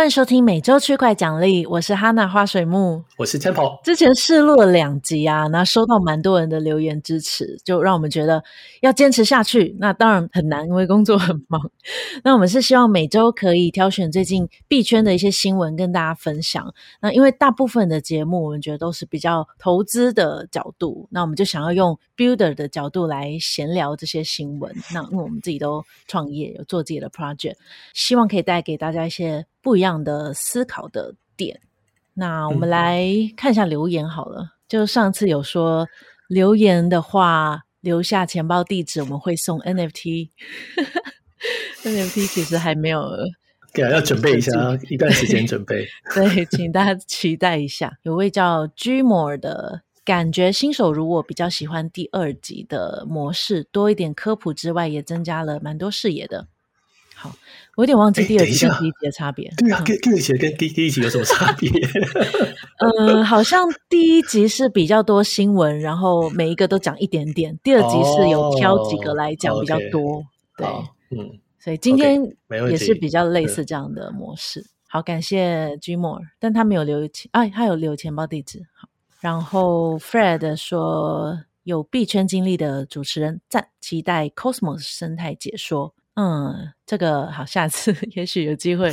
欢迎收听每周区块奖励，我是哈娜花水木，我是 Temple。之前试录了两集啊，那收到蛮多人的留言支持，就让我们觉得要坚持下去。那当然很难，因为工作很忙。那我们是希望每周可以挑选最近币圈的一些新闻跟大家分享。那因为大部分的节目我们觉得都是比较投资的角度，那我们就想要用 Builder 的角度来闲聊这些新闻。那因为我们自己都创业，有做自己的 project，希望可以带给大家一些。不一样的思考的点，那我们来看一下留言好了。嗯、就上次有说留言的话，留下钱包地址，我们会送 NFT。NFT 其实还没有，对啊，要准备一下，一段时间准备。对，请大家期待一下。有位叫 Gmore 的感觉，新手如我比较喜欢第二集的模式，多一点科普之外，也增加了蛮多视野的。好，我有点忘记第二集跟第一集的差别。对啊，第第二集跟第第一集有什么差别？嗯，好像第一集是比较多新闻，然后每一个都讲一点点。第二集是有挑几个来讲比较多。哦、对，嗯，所以今天也是比较类似这样的模式。好，感谢 Gmore，但他没有留钱，哎，他有留钱包地址。好，然后 Fred 说有币圈经历的主持人赞，期待 Cosmos 生态解说。嗯，这个好，下次 也许有机会，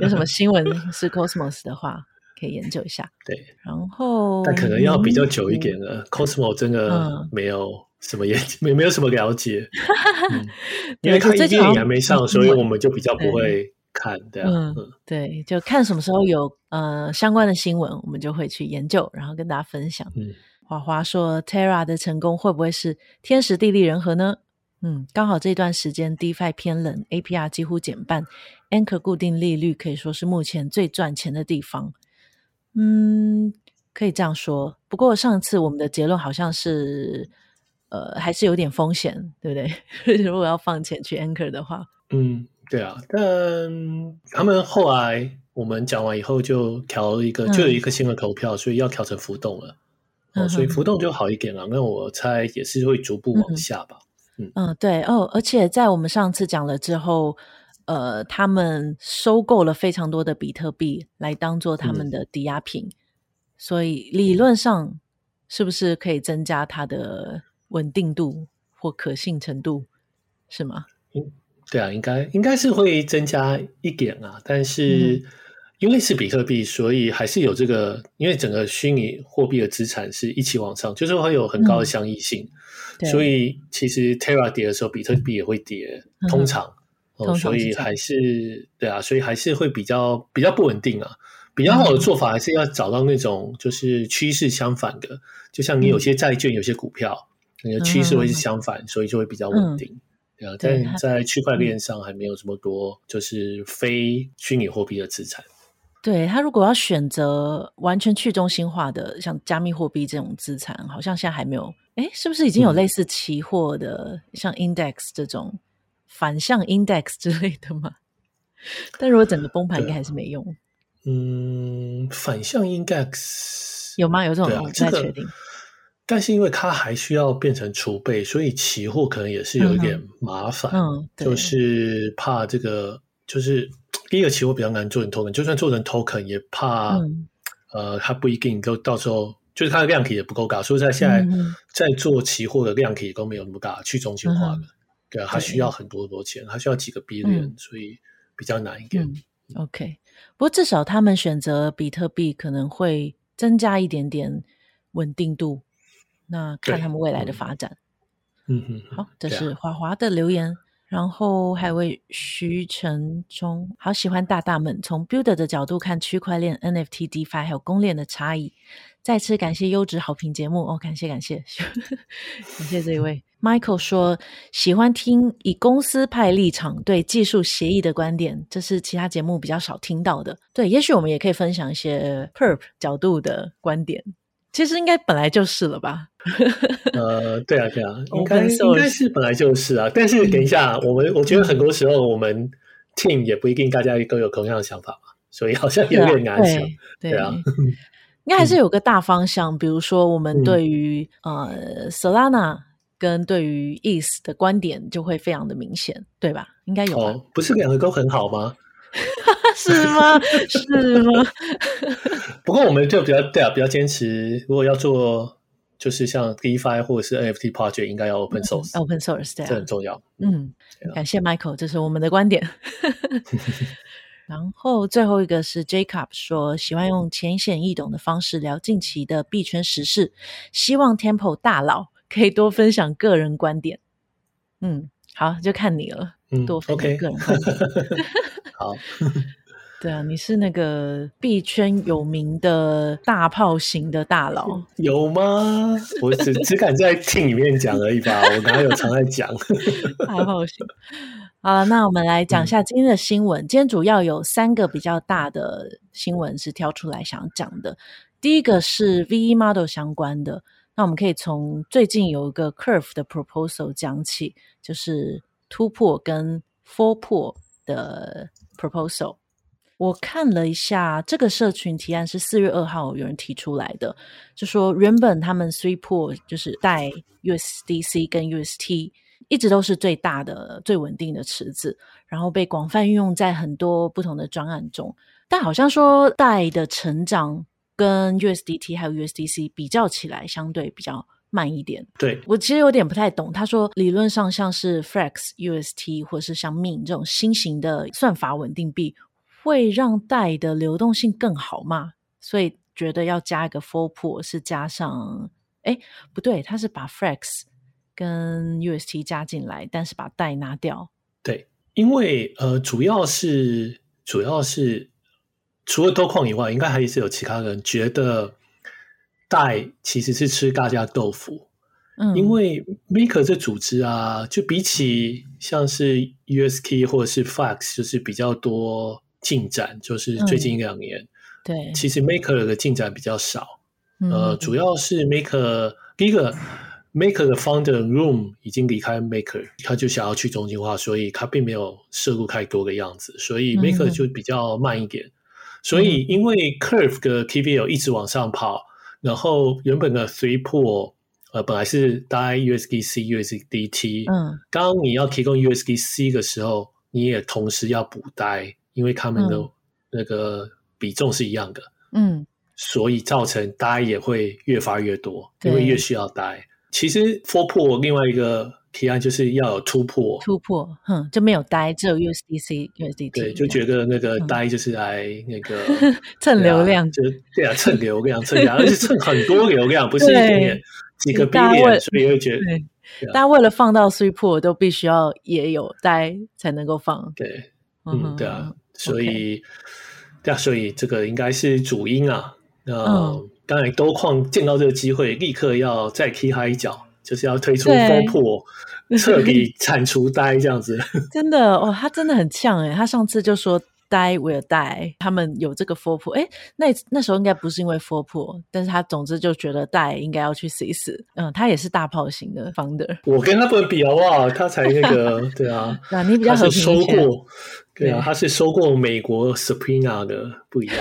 有什么新闻是 Cosmos 的话，可以研究一下。对，然后但可能要比较久一点了。嗯、Cosmos 真的没有什么研究，没、嗯、没有什么了解，嗯、因为他一定也还没上，所以我们就比较不会看。对啊，嗯，嗯对，就看什么时候有呃相关的新闻，我们就会去研究，然后跟大家分享。嗯，华华说 Terra 的成功会不会是天时地利人和呢？嗯，刚好这段时间 DeFi 偏冷，APR 几乎减半，Anchor 固定利率可以说是目前最赚钱的地方。嗯，可以这样说。不过上次我们的结论好像是，呃，还是有点风险，对不对？如果要放钱去 Anchor 的话，嗯，对啊。但他们后来我们讲完以后就调了一个，就有一个新的投票，嗯、所以要调成浮动了。哦，所以浮动就好一点了。那、嗯、我猜也是会逐步往下吧。嗯嗯，对哦，而且在我们上次讲了之后，呃，他们收购了非常多的比特币来当做他们的抵押品，嗯、所以理论上是不是可以增加它的稳定度或可信程度，是吗？嗯，对啊，应该应该是会增加一点啊，但是因为是比特币，所以还是有这个，因为整个虚拟货币的资产是一起往上，就是会有很高的相异性。嗯所以其实 Terra 跌的时候，比特币也会跌，通常，嗯通常哦、所以还是对啊，所以还是会比较比较不稳定啊。比较好的做法还是要找到那种就是趋势相反的，就像你有些债券、有些股票，你的趋势会是相反，嗯、所以就会比较稳定。对啊，但在区块链上还没有这么多就是非虚拟货币的资产。对，他如果要选择完全去中心化的，像加密货币这种资产，好像现在还没有。诶，是不是已经有类似期货的，嗯、像 index 这种反向 index 之类的吗？但如果整个崩盘，应该还是没用。嗯，反向 index 有吗？有这种？我不太确定。这个、但是因为它还需要变成储备，所以期货可能也是有一点麻烦。嗯，嗯就是怕这个，就是。第一个期货比较难做成 token，就算做成 token 也怕，嗯、呃，它不一定都到时候就是它的量体也不够大，所以在现在在做期货的量体都没有那么大，去中心化的，嗯、对啊，它需要很多很多钱，它需要几个 billion，、嗯、所以比较难一点。嗯、OK，不过至少他们选择比特币可能会增加一点点稳定度，那看他们未来的发展。嗯嗯，好，这是华华的留言。然后还有位徐成忠，好喜欢大大们从 Builder 的角度看区块链、NFT、DeFi 还有公链的差异。再次感谢优质好评节目哦，感谢感谢 感谢这一位 Michael 说喜欢听以公司派立场对技术协议的观点，这是其他节目比较少听到的。对，也许我们也可以分享一些 Perp 角度的观点。其实应该本来就是了吧？呃，对啊，对啊，应该应该是本来就是啊。但是等一下，我们我觉得很多时候我们 team 也不一定大家都有同样的想法嘛，所以好像有点难想。对啊，应该还是有个大方向，比如说我们对于呃 Solana 跟对于 ETH 的观点就会非常的明显，对吧？应该有。不是两个都很好吗？是吗？是吗？不过我们就比较对啊，比较坚持，如果要做，就是像 DeFi 或者是 NFT project，应该要 open source，open source，对，这很重要。嗯，感谢 Michael，这是我们的观点。然后最后一个是 Jacob 说，喜欢用浅显易懂的方式聊近期的币圈时事，希望 Temple 大佬可以多分享个人观点。嗯，好，就看你了。嗯，多分享个人观点。Okay. 好，对啊，你是那个币圈有名的大炮型的大佬，有吗？我只只敢在听里面讲而已吧，我哪有常在讲 大炮型？好，那我们来讲一下今天的新闻。嗯、今天主要有三个比较大的新闻是挑出来想讲的。第一个是 VE Model 相关的，那我们可以从最近有一个 Curve 的 proposal 讲起，就是 Two Pool 跟 Four Pool 的 proposal。我看了一下，这个社群提案是四月二号有人提出来的，就说原本他们 Three Pool 就是带 USDC 跟 UST。一直都是最大的、最稳定的池子，然后被广泛运用在很多不同的专案中。但好像说带的成长跟 USDT 还有 USDC 比较起来，相对比较慢一点。对，我其实有点不太懂。他说，理论上像是 Flex UST 或者是像 Mint 这种新型的算法稳定币，会让 DAI 的流动性更好吗？所以觉得要加一个 Four Pool 是加上，哎，不对，他是把 Flex 跟 UST 加进来，但是把贷拿掉。对，因为呃，主要是主要是除了多矿以外，应该还是有其他人觉得代其实是吃大家豆腐。嗯，因为 Maker 这组织啊，就比起像是 USK 或者是 Flex，就是比较多进展，就是最近一两年，嗯、对，其实 Maker 的进展比较少。嗯、呃，主要是 Maker 第一个。Maker 的 founder Room 已经离开 Maker，他就想要去中心化，所以他并没有涉入太多的样子，所以 Maker 就比较慢一点。嗯、所以因为 Curve 的 KVL 一直往上跑，然后原本的 Three Pool 呃本来是 DAI USDC USDT，嗯，当你要提供 USDC 的时候，你也同时要补 DAI，因为他们的那个比重是一样的，嗯，所以造成 DAI 也会越发越多，因为越需要 DAI。其实 Four Pool 另外一个提案就是要有突破，突破，哼，就没有 DAI，只有 USDC、USDT。对，就觉得那个 DAI 就是来那个 蹭流量，就对啊，蹭流量，蹭量，而且蹭很多流量，不是一点点，几个 billion，所以会觉得，大家为了放到 Three Pool 都必须要也有 DAI 才能够放。对，嗯，对啊，所以，对啊，所以这个应该是主因啊，嗯。当然，多矿见到这个机会，立刻要再踢他一脚，就是要推出 Four Pool，彻底铲除 DAI 这样子。真的哦，他真的很呛哎！他上次就说 DAI will die，他们有这个 Four Pool。哎，那那时候应该不是因为 Four Pool，但是他总之就觉得 DAI 应该要去死一死。嗯，他也是大炮型的 Founder。我跟他不能比好不好？他才那个，对啊，那你比较和平收过，对啊，他是收过美国 supina 的，不一样。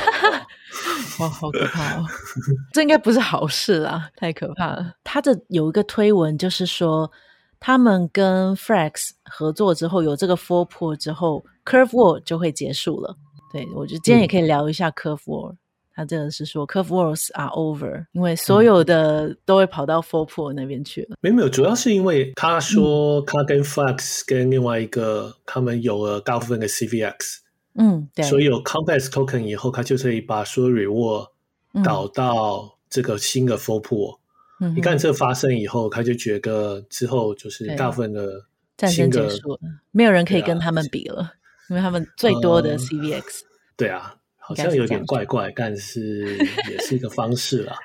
哇，好可怕哦！这应该不是好事啊，太可怕了。他的有一个推文，就是说他们跟 Flex 合作之后，有这个 Four Pool 之后，Curve War 就会结束了。对，我觉得今天也可以聊一下 Curve War。嗯、他这个是说 Curve Wars are over，因为所有的都会跑到 Four Pool 那边去了。没有没有，主要是因为他说他跟 Flex 跟另外一个、嗯、他们有了大部分的 CVX。嗯，对，所以有 complex Token 以后，它就可以把所有 Reward 导到这个新的 Four Pool。嗯，一旦这发生以后，他就觉得之后就是大部分的战争结束了，没有人可以跟他们比了，啊、因为他们最多的 CVX、呃。对啊，好像有点怪怪，但是 也是一个方式啦。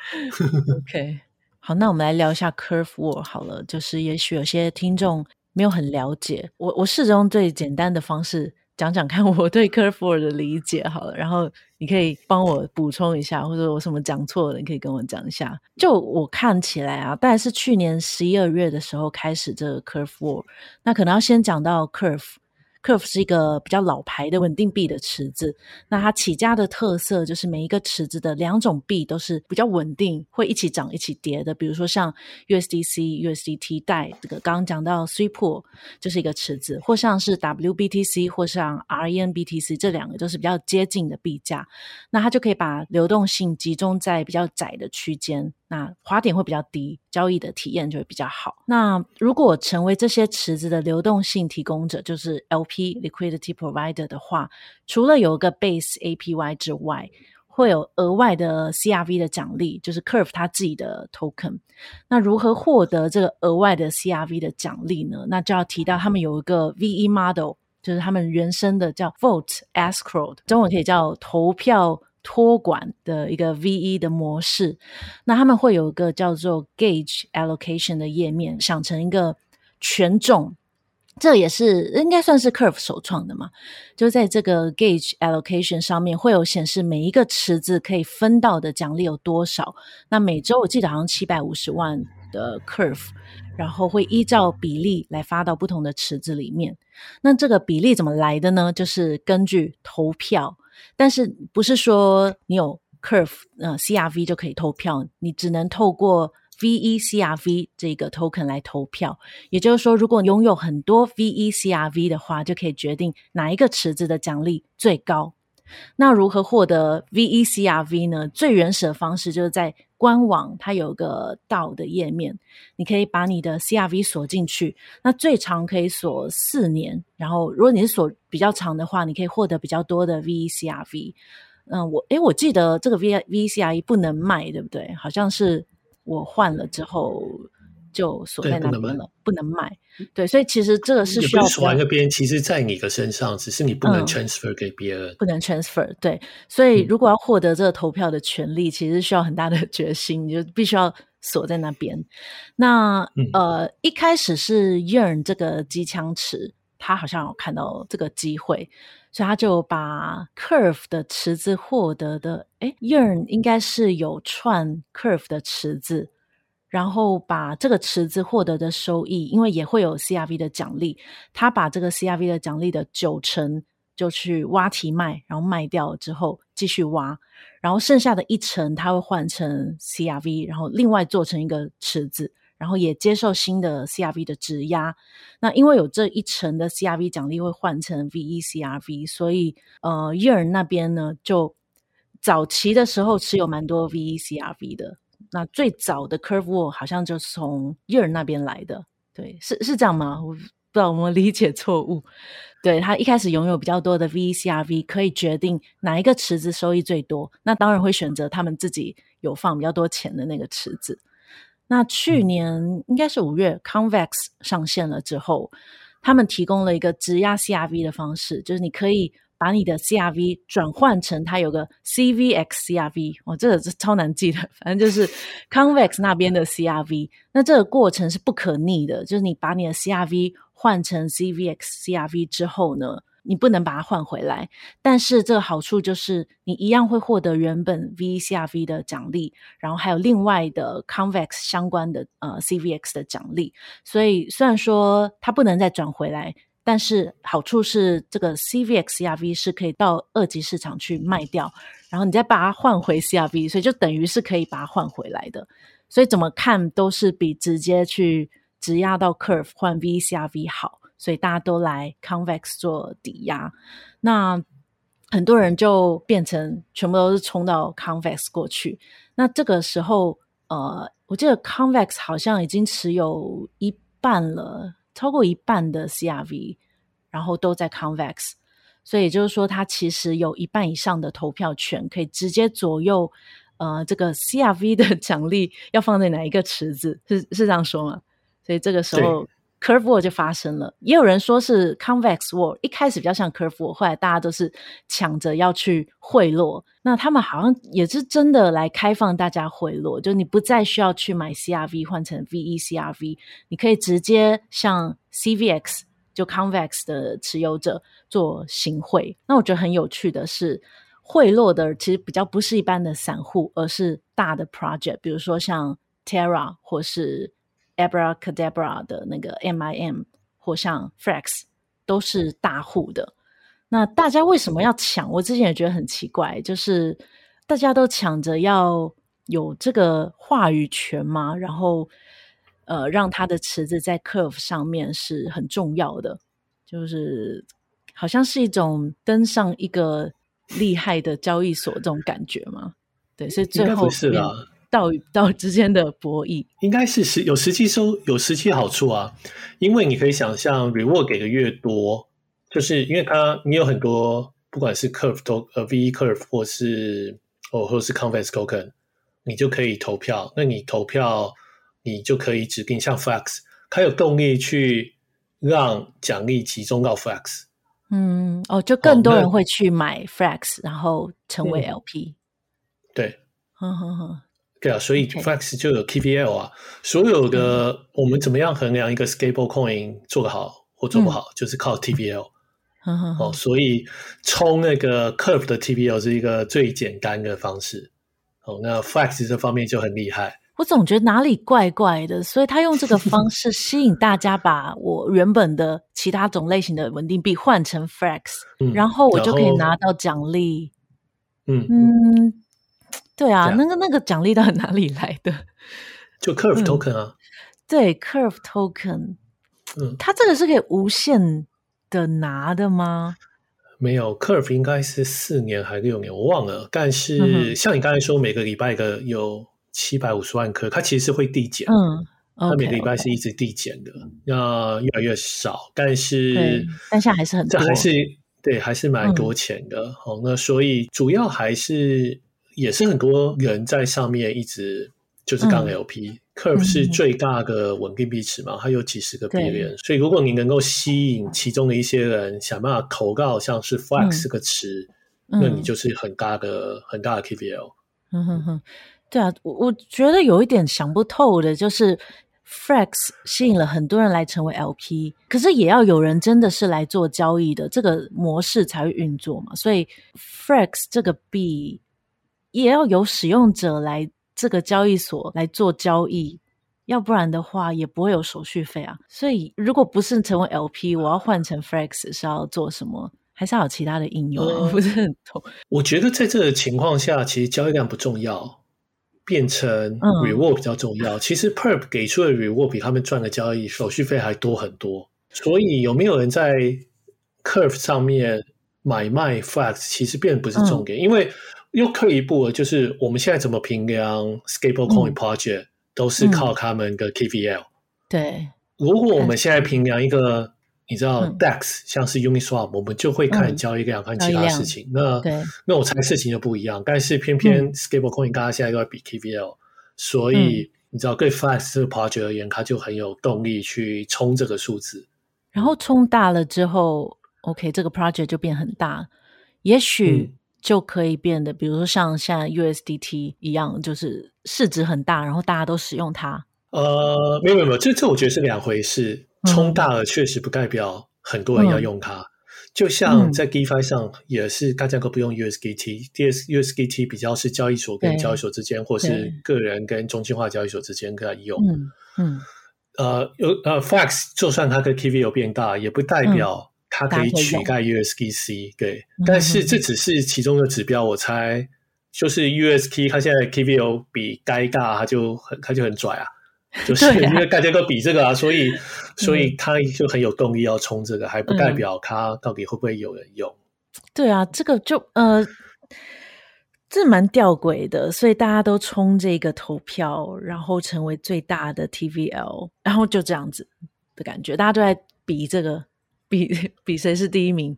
OK，好，那我们来聊一下 Curve War 好了，就是也许有些听众没有很了解，我我试着用最简单的方式。讲讲看我对 Curve War 的理解好了，然后你可以帮我补充一下，或者我什么讲错了，你可以跟我讲一下。就我看起来啊，大概是去年十一二月的时候开始这个 Curve 那可能要先讲到 Curve。Curve 是一个比较老牌的稳定币的池子。那它起家的特色就是每一个池子的两种币都是比较稳定，会一起涨一起跌的。比如说像 USDC、USDT 带这个刚刚讲到 s w e e p o o 就是一个池子，或像是 WBTC 或像 RENBTC 这两个都是比较接近的币价。那它就可以把流动性集中在比较窄的区间。那滑点会比较低，交易的体验就会比较好。那如果成为这些池子的流动性提供者，就是 LP Liquidity Provider 的话，除了有一个 Base APY 之外，会有额外的 CRV 的奖励，就是 Curve 它自己的 Token。那如何获得这个额外的 CRV 的奖励呢？那就要提到他们有一个 VE Model，就是他们原生的叫 Vote Escrow，中文可以叫投票。托管的一个 VE 的模式，那他们会有一个叫做 Gauge Allocation 的页面，想成一个权重，这也是应该算是 Curve 首创的嘛。就在这个 Gauge Allocation 上面，会有显示每一个池子可以分到的奖励有多少。那每周我记得好像七百五十万的 Curve，然后会依照比例来发到不同的池子里面。那这个比例怎么来的呢？就是根据投票。但是不是说你有 Curve 呃 CRV 就可以投票，你只能透过 VE CRV 这个 token 来投票。也就是说，如果拥有很多 VE CRV 的话，就可以决定哪一个池子的奖励最高。那如何获得 VECRV 呢？最原始的方式就是在官网，它有个到的页面，你可以把你的 CRV 锁进去。那最长可以锁四年，然后如果你是锁比较长的话，你可以获得比较多的 VECRV。嗯，我诶，我记得这个 VECRV 不能卖，对不对？好像是我换了之后。就锁在那边了，不能，卖。对，所以其实这个是需要锁在那边，其实在你的身上，只是你不能 transfer 给别人，嗯，不能 transfer。对，所以如果要获得这个投票的权利，嗯、其实需要很大的 决心，你就必须要锁在那边。那、嗯、呃，一开始是 Yearn 这个机枪池，他好像有看到这个机会，所以他就把 Curve 的池子获得的，诶 Yearn 应该是有串 Curve 的池子。然后把这个池子获得的收益，因为也会有 CRV 的奖励，他把这个 CRV 的奖励的九成就去挖提卖，然后卖掉之后继续挖，然后剩下的一成他会换成 CRV，然后另外做成一个池子，然后也接受新的 CRV 的质押。那因为有这一成的 CRV 奖励会换成 VECRV，所以呃，Year 那边呢就早期的时候持有蛮多 VECRV 的。那最早的 Curve wall 好像就是从 Yearn 那边来的，对，是是这样吗？我不知道我们理解错误。对，他一开始拥有比较多的 VECRV，可以决定哪一个池子收益最多，那当然会选择他们自己有放比较多钱的那个池子。那去年应该是五月，Convex 上线了之后，他们提供了一个质押 CRV 的方式，就是你可以。把你的 CRV 转换成它有个 CVX CRV，哦，这个是超难记的，反正就是 Convex 那边的 CRV。那这个过程是不可逆的，就是你把你的 CRV 换成 CVX CRV 之后呢，你不能把它换回来。但是这个好处就是你一样会获得原本 VCRV 的奖励，然后还有另外的 Convex 相关的呃 CVX 的奖励。所以虽然说它不能再转回来。但是好处是，这个 CVX CRV 是可以到二级市场去卖掉，然后你再把它换回 CRV，所以就等于是可以把它换回来的。所以怎么看都是比直接去质押到 Curve 换 VCRV 好，所以大家都来 Convex 做抵押。那很多人就变成全部都是冲到 Convex 过去。那这个时候，呃，我记得 Convex 好像已经持有一半了。超过一半的 CRV，然后都在 Convex，所以也就是说，它其实有一半以上的投票权，可以直接左右呃这个 CRV 的 奖励要放在哪一个池子，是是这样说吗？所以这个时候 Curve War 就发生了。也有人说是 Convex War，一开始比较像 Curve War，后来大家都是抢着要去贿赂。那他们好像也是真的来开放大家贿赂，就你不再需要去买 CRV 换成 VECRV，你可以直接向 CVX 就 Convex 的持有者做行贿。那我觉得很有趣的是，贿赂的其实比较不是一般的散户，而是大的 project，比如说像 Terra 或是 Abracadabra 的那个 MIM，或像 Flex 都是大户的。那大家为什么要抢？我之前也觉得很奇怪，就是大家都抢着要有这个话语权嘛，然后呃，让他的池子在 Curve 上面是很重要的，就是好像是一种登上一个厉害的交易所这种感觉嘛。对，所以最后是道与道之间的博弈，应该是实有实际收有实际好处啊，因为你可以想象 reward 给的越多。就是因为它，你有很多，不管是 curve 都呃 V curve 或是哦，或是 convex token，你就可以投票。那你投票，你就可以指定像 Flex，它有动力去让奖励集中到 Flex。嗯，哦，就更多人会去买 Flex，然后成为 LP。嗯、对，哼哼哼，对啊，所以 Flex 就有 TVL 啊。所有的、嗯、我们怎么样衡量一个 stable coin 做得好或做不好，嗯、就是靠 TVL。哦，所以冲那个 Curve 的 TVL 是一个最简单的方式。哦，那 Flex 这方面就很厉害。我总觉得哪里怪怪的，所以他用这个方式吸引大家，把我原本的其他种类型的稳定币换成 Flex，嗯，然后我就可以拿到奖励。嗯嗯，对啊，那个那个奖励到哪里来的？就 Curve Token 啊。嗯，对，Curve Token，嗯，它这个是可以无限的拿的吗？没有，Curve 应该是四年还是六年，我忘了。但是像你刚才说，每个礼拜的有七百五十万颗，它其实是会递减。嗯，它每个礼拜是一直递减的，那.越来越少。但是，但现在还是很多，这还是对，还是蛮多钱的。好、嗯，那所以主要还是也是很多人在上面一直就是杠 LP。嗯 Curve 是最大的稳定币池嘛，嗯、它有几十个币链，所以如果你能够吸引其中的一些人想办法投到像是 Flex 这个池，嗯、那你就是很大的、嗯、很大的 TVL。嗯哼哼，对啊，我我觉得有一点想不透的，就是 Flex 吸引了很多人来成为 LP，可是也要有人真的是来做交易的，这个模式才会运作嘛。所以 Flex 这个币也要有使用者来。这个交易所来做交易，要不然的话也不会有手续费啊。所以，如果不是成为 LP，我要换成 Flex 是要做什么？还是要有其他的应用？不是很懂。我觉得在这个情况下，其实交易量不重要，变成 Reward 比较重要。嗯、其实 Perp 给出的 Reward 比他们赚的交易手续费还多很多。所以，有没有人在 Curve 上面买卖 Flex，其实变得不是重点，嗯、因为。又退一步了，就是我们现在怎么评量 Stablecoin Project，嗯、都是靠他们的 KVL。对，如果我们现在评量一个，你知道 DEX，、嗯、像是 Uniswap，我们就会看交易量看其他事情。嗯、那那我猜事情就不一样。但是偏偏 Stablecoin 大家现在都在比 KVL，、嗯、所以你知道对 Fast 这个 Project 而言，它就很有动力去冲这个数字。然后冲大了之后，OK，这个 Project 就变很大，也许、嗯。就可以变得，比如说像现在 USDT 一样，就是市值很大，然后大家都使用它。呃，没有没有没有，这这我觉得是两回事。冲大了确实不代表很多人要用它。嗯、就像在 DeFi 上也是大家都不用 USDT，USDT 比较是交易所跟交易所之间，或是个人跟中心化交易所之间在用。嗯嗯。呃，有呃，Flex 就算它跟 tv 有变大，也不代表、嗯。它可以取代 USDC，对，但是这只是其中的指标。我猜就是 UST，它现在 tvo 比该大，它就很它就很拽啊，就是因为大家都比这个啊，所以所以它就很有动力要冲这个，还不代表它到底会不会有人用。对啊，这个就呃，这蛮吊诡的，所以大家都冲这个投票，然后成为最大的 TVL，然后就这样子的感觉，大家都在比这个。比 比谁是第一名，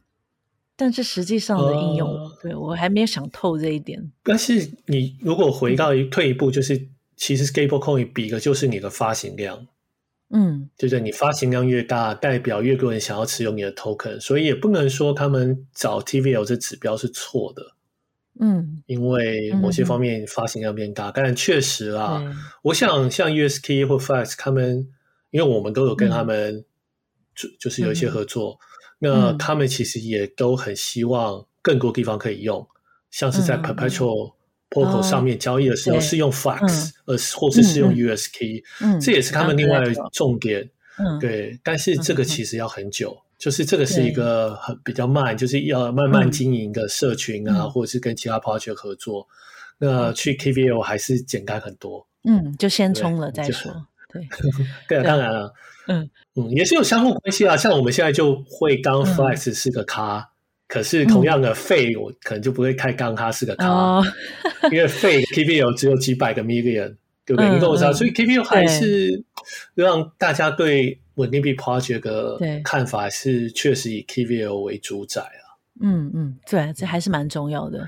但是实际上的应用，呃、对我还没有想透这一点。但是你如果回到一退一步，就是其实 Stablecoin 比的就是你的发行量，嗯，对不对？你发行量越大，代表越多人想要持有你的 Token，所以也不能说他们找 TVL 这指标是错的，嗯，因为某些方面发行量变大，嗯、但确实啊，对我想像 USK 或 Flex 他们，因为我们都有跟他们、嗯。就就是有一些合作，嗯、那他们其实也都很希望更多地方可以用，嗯、像是在 Perpetual Protocol 上面交易的时候是用 Flex，呃，或者是用 USK，、嗯嗯、这也是他们另外的重点。嗯，对，但是这个其实要很久。就是这个是一个很比较慢，就是要慢慢经营的社群啊，嗯、或者是跟其他 project 合作。嗯、那去 KVL 还是简单很多。嗯，就先冲了再说。对，对啊，当然了。嗯嗯，也是有相互关系啊。像我们现在就会刚 Flex 是个咖，嗯、可是同样的费我可能就不会开刚咖是个咖，嗯、因为费 KVL 只有几百个 million，对不对？你跟我知道，所以 KVL 还是让大家对稳定币 project 的看法是确实以 KVL 为主宰啊。嗯嗯，对，这还是蛮重要的。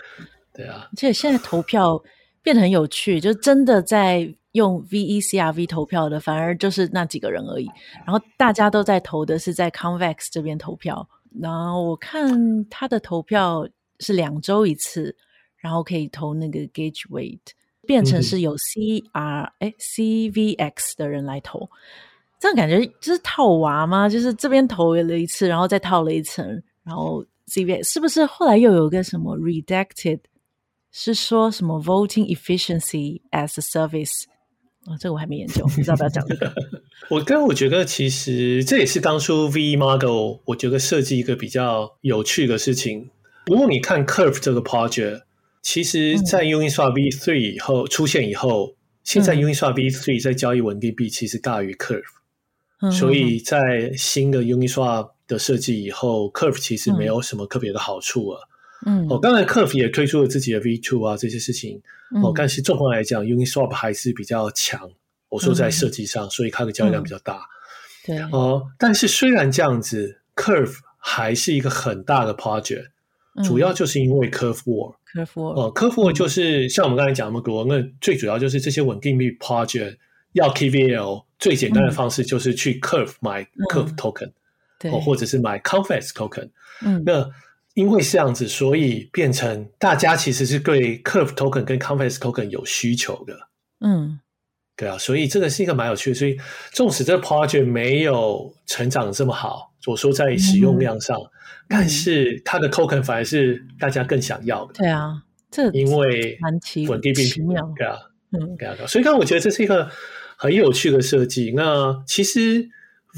对啊，而且现在投票变得很有趣，就真的在。用 VECRV 投票的反而就是那几个人而已，然后大家都在投的是在 Convex 这边投票。然后我看他的投票是两周一次，然后可以投那个 Gauge Weight，变成是有 CR 哎 CVX 的人来投，这样感觉就是套娃吗？就是这边投了一次，然后再套了一层，然后 CVX 是不是后来又有个什么 Redacted，是说什么 Voting Efficiency as a Service？啊、哦，这个我还没研究，你知道不要讲这个。我跟我觉得其实这也是当初 V Model 我觉得设计一个比较有趣的事情。如果你看 Curve 这个 project，其实在 Uniswap V3 以后、嗯、出现以后，现在 Uniswap V3 在交易稳定币其实大于 Curve，、嗯、所以在新的 Uniswap 的设计以后、嗯、Curve 其实没有什么特别的好处了。嗯，哦，当然，Curve 也推出了自己的 V2 啊，这些事情，嗯、哦，但是综合来讲，Uniswap 还是比较强。我说在设计上，嗯、所以它的交易量比较大。嗯、对，哦，但是虽然这样子，Curve 还是一个很大的 project，、嗯、主要就是因为 Curve War。Curve War，哦，Curve War 就是、嗯、像我们刚才讲那么多，那最主要就是这些稳定币 project 要 KVL，最简单的方式就是去 Curve 买 Curve token，、嗯、对，或者是买 Confess token。嗯，那。因为是这样子，所以变成大家其实是对 Curve Token 跟 Convex Token 有需求的。嗯，对啊，所以这个是一个蛮有趣的。所以纵使这个 project 没有成长这么好，我说在使用量上，嗯、但是它的 Token 反而是大家更想要的。对啊，这因为稳定币，奇妙。对啊，嗯，对啊，所以刚刚我觉得这是一个很有趣的设计。那其实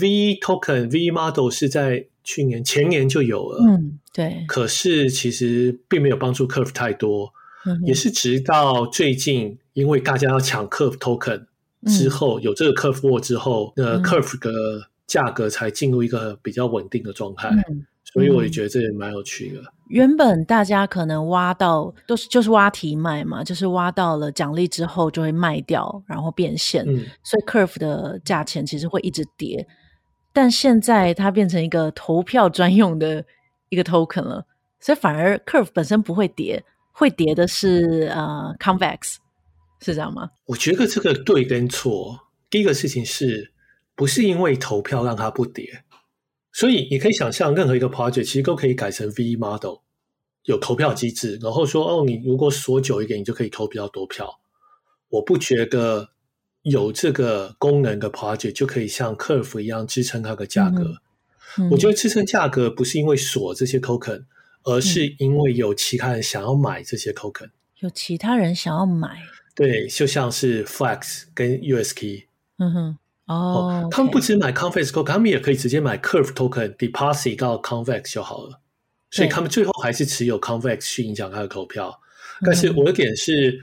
V Token V Model 是在去年前年就有了。嗯。对，可是其实并没有帮助 Curve 太多，嗯、也是直到最近，因为大家要抢 Curve Token 之后，嗯、有这个 Curve War 之后，那 Curve 的价格才进入一个比较稳定的状态。嗯、所以我也觉得这也蛮有趣的。原本大家可能挖到都是就是挖提卖嘛，就是挖到了奖励之后就会卖掉，然后变现，嗯、所以 Curve 的价钱其实会一直跌。但现在它变成一个投票专用的。一个 token 了，所以反而 curve 本身不会跌，会跌的是呃 convex，是这样吗？我觉得这个对跟错，第一个事情是不是因为投票让它不跌？所以你可以想象，任何一个 project 其实都可以改成 V model，有投票机制，然后说哦，你如果锁久一点，你就可以投比较多票。我不觉得有这个功能的 project 就可以像 curve 一样支撑它的价格。嗯我觉得支撑价格不是因为锁这些 token，而是因为有其他人想要买这些 token。有其他人想要买，对，就像是 Flex 跟 USK。嗯哼，哦，他们不止买 Convex token，他们也可以直接买 Curve token deposit 到 Convex 就好了。所以他们最后还是持有 Convex 去影响他的投票。但是我的点是，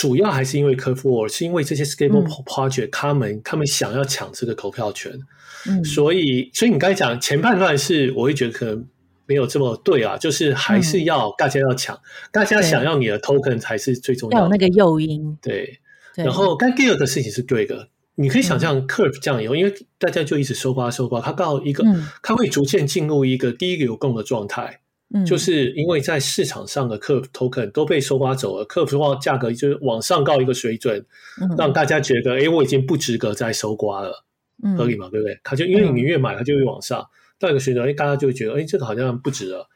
主要还是因为 Curve War，是因为这些 Stable Project、嗯、他们他们想要抢这个投票权。嗯，所以，所以你刚才讲前半段是，我会觉得可能没有这么对啊，就是还是要大家要抢，嗯、大家想要你的 token 才是最重要的，要有那个诱因。对，对。然后该第二个事情是对的，你可以想象 curve 这样以后，嗯、因为大家就一直收刮收刮，它到一个，嗯、它会逐渐进入一个第一流共的状态，嗯，就是因为在市场上的 curve token 都被收刮走了，curve 的话价格就是往上告一个水准，嗯、让大家觉得，哎，我已经不值得再收刮了。合理嘛，对不对？他就因为你越买，它就越往上到一个水准，哎，大家就会觉得，哎，这个好像不值了。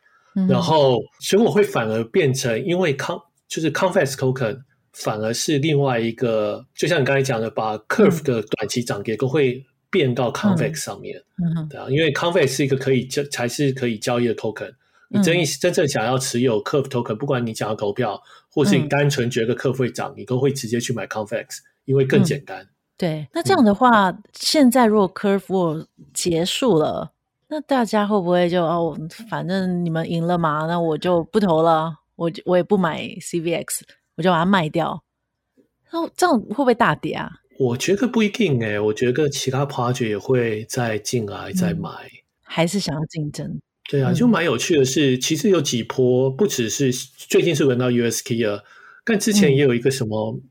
然后结果会反而变成，因为康就是 Convex Token 反而是另外一个，就像你刚才讲的，把 Curve 的短期涨跌都会变到 Convex 上面。嗯，对啊，因为 Convex 是一个可以交才是可以交易的 Token。你真真正想要持有 Curve Token，不管你想要投票，或是你单纯觉得 Curve 会涨，你都会直接去买 Convex，因为更简单。对，那这样的话，嗯、现在如果 Curve War 结束了，那大家会不会就哦，反正你们赢了嘛，那我就不投了，我我也不买 CVX，我就把它卖掉。那这样会不会大跌啊？我觉得不一定诶、欸，我觉得其他 project 也会再进来再买，嗯，还是想要竞争。对啊，就蛮有趣的是，嗯、其实有几波，不只是最近是轮到 UST 了，但之前也有一个什么、嗯、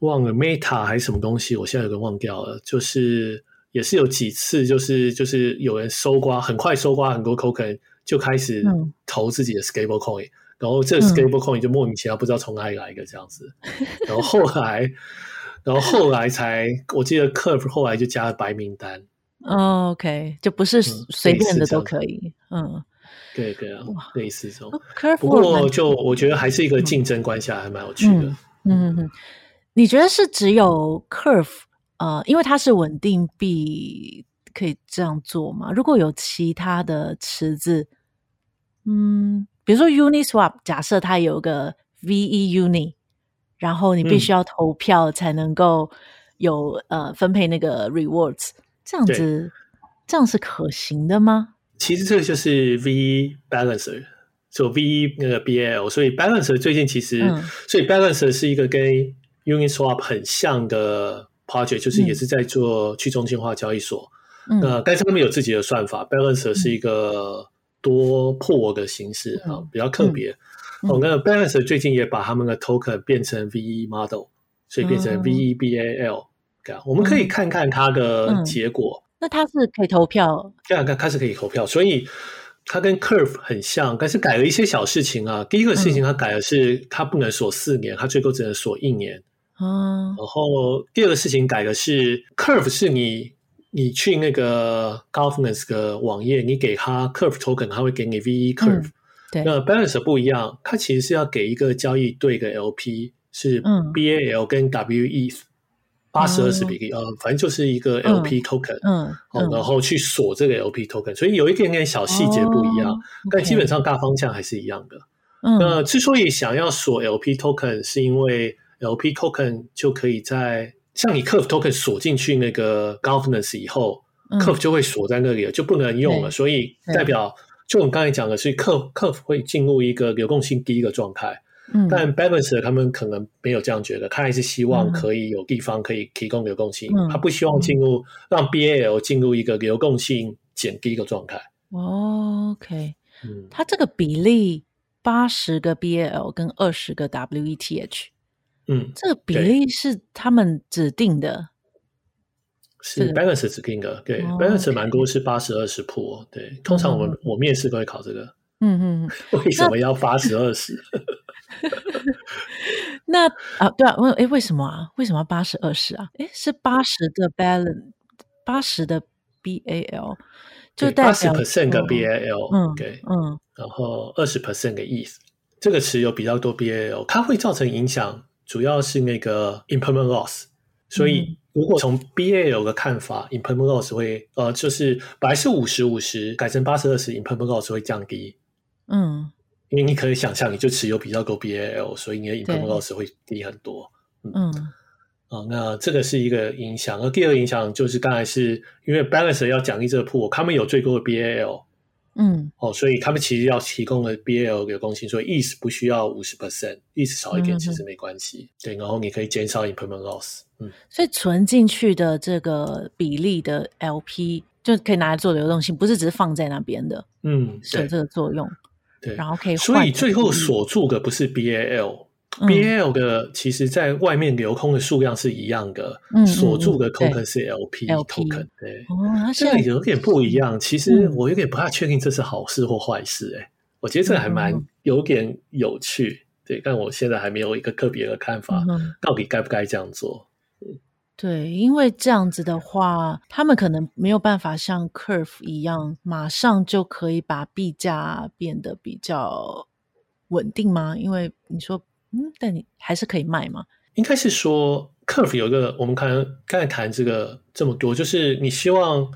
忘了 Meta 还是什么东西，我现在有个忘掉了，就是。也是有几次，就是就是有人搜刮，很快搜刮很多 token，就开始投自己的 stable coin，、嗯、然后这个 stable coin 就莫名其妙不知道从哪里来一个这样子，嗯、然后后来，然后后来才我记得 Curve 后来就加了白名单。哦、OK，就不是随便的都可以。嗯，对对啊，类似这种。不过就我觉得还是一个竞争关系，还蛮有趣的。嗯嗯嗯，你觉得是只有 Curve？呃，因为它是稳定币，可以这样做吗？如果有其他的池子，嗯，比如说 Uniswap，假设它有个 VE Uni，然后你必须要投票才能够有、嗯、呃分配那个 rewards，这样子这样是可行的吗？其实这个就是 VE Balancer，就 VE 那个 BAL，所以 Balancer 最近其实，嗯、所以 Balancer 是一个跟 Uniswap 很像的。project 就是也是在做去中心化交易所，嗯，呃，但是他们有自己的算法。嗯、Balancer 是一个多破的形式啊、嗯，比较特别。哦、嗯，那 Balancer 最近也把他们的 token 变成 VE model，所以变成我们可以看看它的结果。嗯、那它是可以投票？这样看它是可以投票，所以它跟 Curve 很像，但是改了一些小事情啊。第一个事情它改的是它不能锁四年，它最多只能锁一年。嗯，然后第二个事情改的是 Curve，是你你去那个 Governance 的网页，你给它 Curve Token，他会给你 VE Curve。嗯、对，那 Balance 不一样，它其实是要给一个交易对的 LP，是 BAL 跟 WE 八十二十比例，呃、嗯，反正就是一个 LP Token。嗯，嗯，然后去锁这个 LP Token，所以有一点点小细节不一样，哦、但基本上大方向还是一样的。嗯，那之所以想要锁 LP Token，是因为 LP token 就可以在像你 Curve token 锁进去那个 governance 以后、嗯、Curve 就会锁在那里了，就不能用了。所以代表，就我们刚才讲的是 Curve Curve 会进入一个流动性低的状态。嗯，但 Balancer 他们可能没有这样觉得，他还是希望可以有地方可以提供流动性，嗯、他不希望进入、嗯、让 BAL 进入一个流动性减低的状态。哦，OK，嗯，它这个比例八十个 BAL 跟二十个 WETH。嗯，这个比例是他们指定的，是 Balance 指定的。对、oh, Balance 蛮多是八十二十 pool。对，通常我们、嗯、我面试都会考这个。嗯嗯，为什么要八十二十？那啊，对啊，问哎，为什么啊？为什么要八十二十啊？哎，是八十的 Balance，八十的 BAL，就代表八十 percent 的 BAL。嗯，对，嗯，然后二十 percent 的 ETH，这个词有比较多 BAL，它会造成影响。主要是那个 impermanent loss，所以如果从 BAL 的看法、嗯、impermanent loss 会呃，就是本来是五十五十，改成八十二十，impermanent loss 会降低。嗯，因为你可以想象，你就持有比较多 BAL，所以你的 impermanent loss 会低很多。嗯，啊、嗯呃，那这个是一个影响。而第二个影响就是刚才是因为 Balancer 要奖励这个 pool，他们有最多的 BAL。嗯，哦，所以他们其实要提供的 BAL 流动性，所以 ETH 不需要五十 percent，ETH 少一点其实没关系。嗯、对，然后你可以减少 impermanent loss。嗯，所以存进去的这个比例的 LP 就可以拿来做流动性，不是只是放在那边的。嗯，是这个作用。对，然后可以换。所以最后锁住的不是 BAL。BAL 的其实在外面流通的数量是一样的，嗯、锁住的 token 是 LP token，对，哦，这个有点不一样。其实我有点不太确定这是好事或坏事，哎，我觉得这个还蛮有点有趣，对，但我现在还没有一个特别的看法，到底该不该这样做？对，因为这样子的话，他们可能没有办法像 Curve 一样，马上就可以把币价变得比较稳定吗？因为你说。嗯，但你还是可以卖吗？应该是说，Curve 有一个，我们看刚才谈这个这么多，就是你希望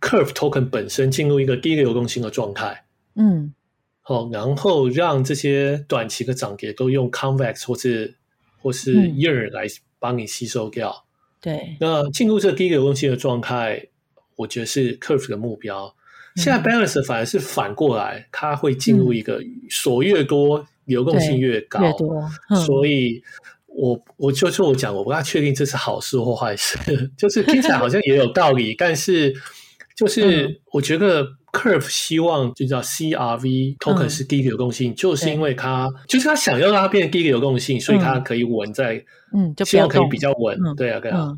Curve Token 本身进入一个低流动性的状态，嗯，好，然后让这些短期的涨跌都用 Convex 或是或是 Yearn 来帮你吸收掉。对，那进入这个低流动性的状态，我觉得是 Curve 的目标。现在 Balance 反而是反过来，它会进入一个锁越多，流动性越高，越多。所以我我就是我讲，我不太确定这是好事或坏事，就是听起来好像也有道理，但是就是我觉得 Curve 希望就叫 CRV token 是第一个流动性，就是因为它就是它想要让它变成第一个流动性，所以它可以稳在，嗯，就希望可以比较稳，对啊，对啊。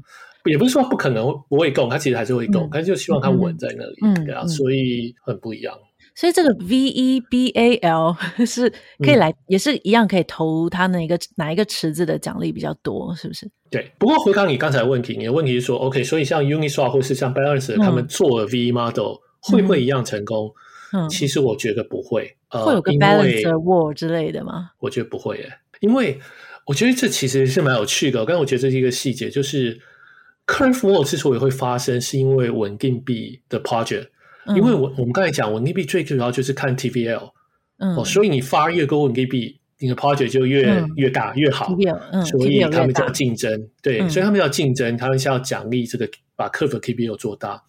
也不是说不可能不会动，它其实还是会动，嗯、但是就希望它稳在那里，嗯、对啊，所以很不一样。所以这个 VEBAL 是可以来，嗯、也是一样可以投它那个哪一个池子的奖励比较多，是不是？对。不过回答你刚才的问题，你的问题是说，OK，所以像 Uniswap 或是像 Balance 他们做了 VE Model、嗯、会不会一样成功？嗯，其实我觉得不会。呃、会有个 Balance War 之类的吗？我觉得不会耶，因为我觉得这其实是蛮有趣的，但我觉得这是一个细节，就是。Curve War 之所以会发生，是因为稳定币的 project。因为我我们刚才讲稳定币最主要就是看 TVL，嗯，哦，所以你发越多稳定币，你的 project 就越越大越好。所以他们叫竞争，对，所以他们要竞争，他们是要奖励这个把 Curve TVL 做大。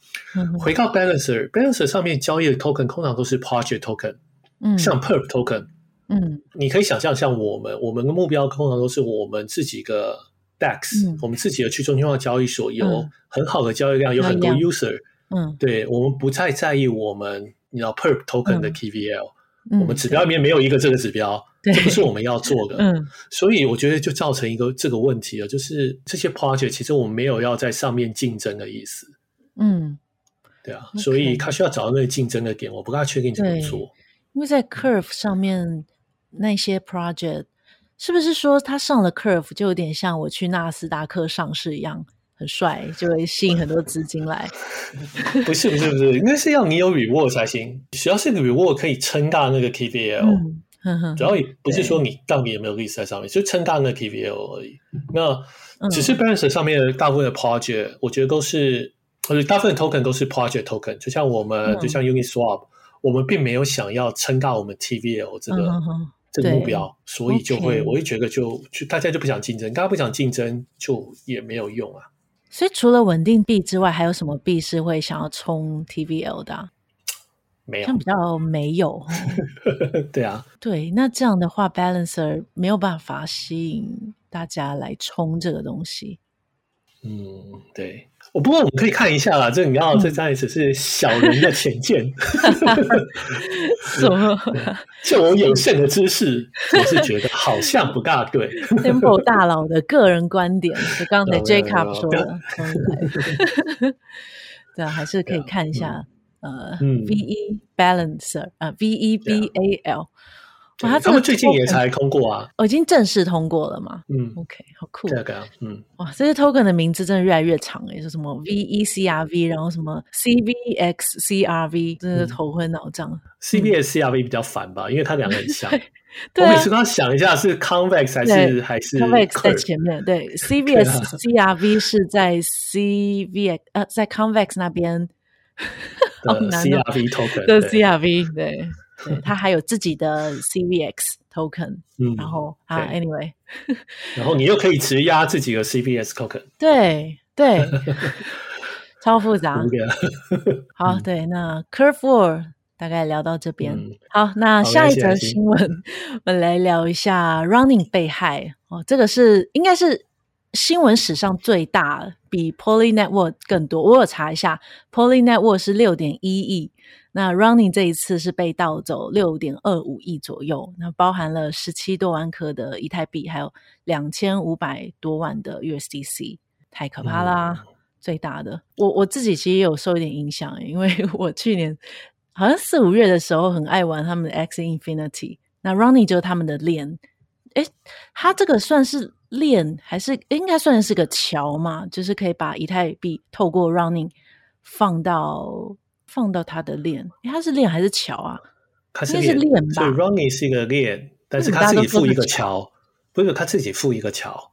回到 Balancer，Balancer 上面交易的 token 通常都是 project token，嗯，像 Perp token，嗯，你可以想象像我们，我们的目标通常都是我们自己的。DEX，、嗯、我们自己的去中心化交易所有很好的交易量，嗯、有很多 user，嗯，对，我们不太在意我们你知道 perp token 的 TVL，、嗯、我们指标里面没有一个这个指标，嗯、这不是我们要做的，嗯，所以我觉得就造成一个这个问题了，就是这些 project 其实我们没有要在上面竞争的意思，嗯，对啊所以他需要找到那个竞争的点，我不太确定怎么做，因为在 Curve 上面那些 project。是不是说他上了 Curve 就有点像我去纳斯达克上市一样，很帅，就会吸引很多资金来？不是不是不是，应该是要你有 reward 才行。只要是 reward 可以撑大那个 TVL，、嗯、主要也不是说你到底有没有 list 在上面，就撑大那个 TVL 而已。那只是 Balance 上面的大部分的 project，我觉得都是，或者大部分 token 都是 project token，就像我们，嗯、就像 Uniswap，我们并没有想要撑大我们 TVL 这个。嗯这个目标，所以就会.我会觉得就就大家就不想竞争，大家不想竞争就也没有用啊。所以除了稳定币之外，还有什么币是会想要冲 TVL 的啊？没有，像比较没有。对啊，对，那这样的话，Balancer 没有办法吸引大家来冲这个东西。嗯，对。我不过我们可以看一下啦，这你要这张也只是小人的浅见，什么？就我有限的知识，我是觉得好像不大对。Temple 大佬的个人观点，就刚才 Jacob 说的，对。啊，还是可以看一下，呃，VE Balancer 啊，V E B A L。他们最近也才通过啊，哦，已经正式通过了嘛？嗯，OK，好酷，这个，嗯，哇，这些 token 的名字真的越来越长诶，说什么 VECRV，然后什么 CVXCRV，真的是头昏脑胀。CVXCRV 比较烦吧，因为它两个很像。对我每次都要想一下是 Convex 还是还是 Convex 在前面，对，CVXCRV 是在 CVX 呃，在 Convex 那边，CRV token 的 CRV 对。对，它还有自己的 CVX token，嗯，然后啊，anyway，然后你又可以质押自己的 CVX token，对对，超复杂。好，对，那 Curve War 大概聊到这边。好，那下一则新闻，我们来聊一下 Running 被害。哦，这个是应该是新闻史上最大，比 Poly Network 更多。我有查一下，Poly Network 是六点一亿。那 Running 这一次是被盗走六点二五亿左右，那包含了十七多万颗的以太币，还有两千五百多万的 USDC，太可怕啦！嗯、最大的，我我自己其实也有受一点影响，因为 我去年好像四五月的时候很爱玩他们的 Axie Infinity，那 Running 就是他们的链，诶，它这个算是链还是应该算是个桥嘛？就是可以把以太币透过 Running 放到。放到它的链，它是链还是桥啊？它是链吧。所以 Running 是一个链，但是它自己附一个桥，不是它自己附一个桥。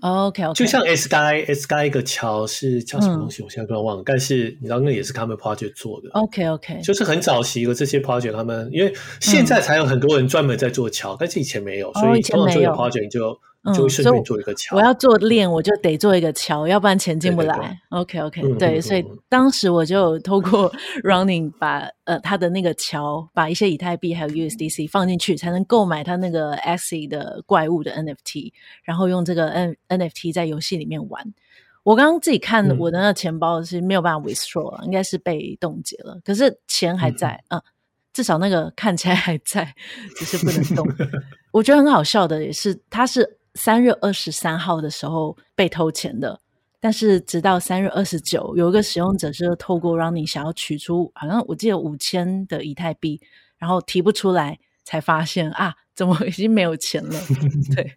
OK OK，就像 Sky Sky 一个桥是叫什么东西？我现在突然忘了。但是你知道，那也是他们 project 做的。OK OK，就是很早期的这些 project，他们因为现在才有很多人专门在做桥，但是以前没有，所以通常做 project 就嗯、就会顺便做一个桥。我要做链，我就得做一个桥，要不然钱进不来。对对对 OK OK，嗯、对，所以当时我就透过 Running 把呃他的那个桥，把一些以太币还有 USDC 放进去，才能购买他那个 Axie 的怪物的 NFT，然后用这个 N NFT 在游戏里面玩。我刚刚自己看我的那个钱包是没有办法 withdraw，、嗯、应该是被冻结了，可是钱还在，嗯、呃，至少那个看起来还在，只是不能动。我觉得很好笑的也是，它是三月二十三号的时候被偷钱的，但是直到三月二十九，有一个使用者是透过 Running 想要取出，好像我记得五千的以太币，然后提不出来，才发现啊，怎么已经没有钱了？对，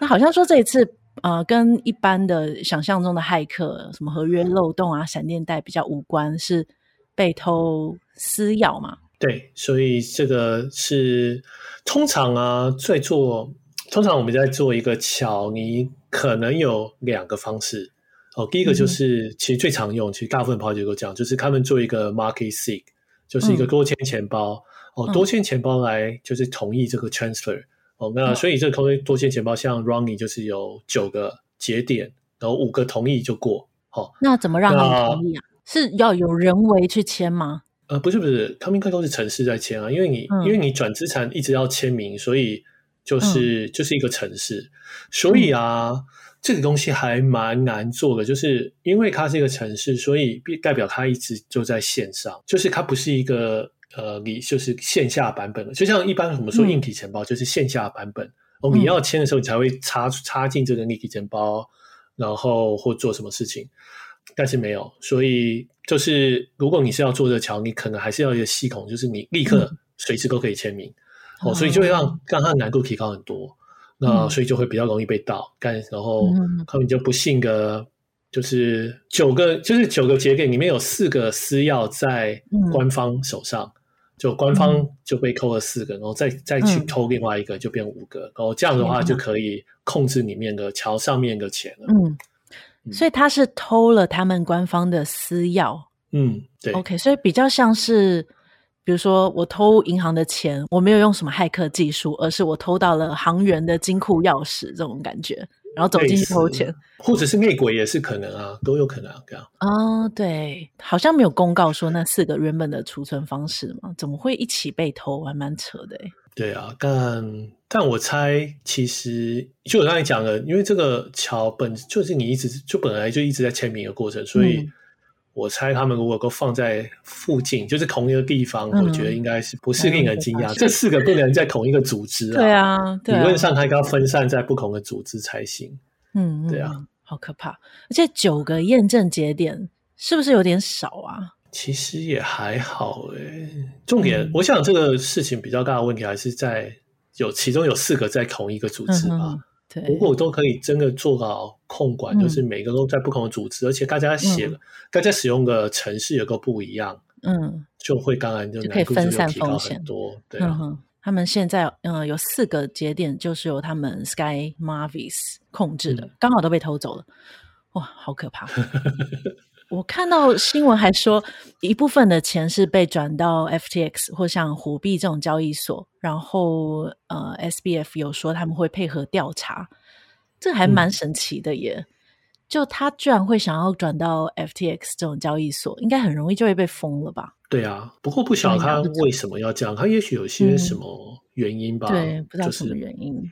那好像说这一次。呃，跟一般的想象中的骇客，什么合约漏洞啊、闪电贷比较无关，是被偷私钥嘛？对，所以这个是通常啊，在做通常我们在做一个桥，你可能有两个方式哦。第一个就是、嗯、其实最常用，其实大部分跑者都讲，就是他们做一个 market seek，就是一个多签钱包、嗯、哦，多签钱包来就是同意这个 transfer。哦，那所以这个多多签钱包像 Running 就是有九个节点，然后五个同意就过。好、哦，那怎么让他们同意啊？是要有人为去签吗？呃，不是不是，他们应该都是城市在签啊，因为你、嗯、因为你转资产一直要签名，所以就是、嗯、就是一个城市。所以啊，嗯、这个东西还蛮难做的，就是因为它是一个城市，所以代表它一直就在线上，就是它不是一个。呃，你就是线下版本的，就像一般我们说硬体钱包，就是线下版本。嗯、哦，你要签的时候，你才会插插进这个硬体钱包，然后或做什么事情。但是没有，所以就是如果你是要做这个桥，你可能还是要一个系统，就是你立刻随时都可以签名。嗯、哦，所以就会让让它的难度提高很多。嗯、那所以就会比较容易被盗。但然后他们就不信个。就是九个，就是九个节点里面有四个私钥在官方手上。嗯就官方就被扣了四个，嗯、然后再再去偷另外一个，就变五个，嗯、然后这样的话就可以控制里面的桥上面的钱了。嗯，嗯，所以他是偷了他们官方的私钥。嗯，对。OK，所以比较像是，比如说我偷银行的钱，我没有用什么骇客技术，而是我偷到了行员的金库钥匙，这种感觉。然后走进去偷钱，或者是内鬼也是可能啊，都有可能啊，这样。哦，对，好像没有公告说那四个原本的储存方式嘛，怎么会一起被偷？还蛮扯的哎。对啊，但但我猜，其实就我刚才讲的，因为这个桥本就是你一直就本来就一直在签名的过程，所以。嗯我猜他们如果都放在附近，就是同一个地方，嗯、我觉得应该是不是令人惊讶。嗯、这四个不能在同一个组织啊，对啊，对啊，理论上它应该要分散在不同的组织才行。嗯，对啊，好可怕！而且九个验证节点是不是有点少啊？其实也还好诶、欸。重点，嗯、我想这个事情比较大的问题还是在有其中有四个在同一个组织吧。如果都可以真的做到控管，嗯、就是每个都在不同的组织，而且大家写，嗯、大家使用的城市也都不一样，嗯，就会当然就，就可以分散风险。多。对、啊。嗯，他们现在嗯有四个节点，就是由他们 Sky Mavis 控制的，刚、嗯、好都被偷走了，哇，好可怕！我看到新闻还说，一部分的钱是被转到 FTX 或像虎币这种交易所，然后呃，SBF 有说他们会配合调查，这还蛮神奇的耶！嗯、就他居然会想要转到 FTX 这种交易所，应该很容易就会被封了吧？对啊，不过不晓得他为什么要这样，他也许有些什么原因吧？嗯、对，不知道什么原因。就是、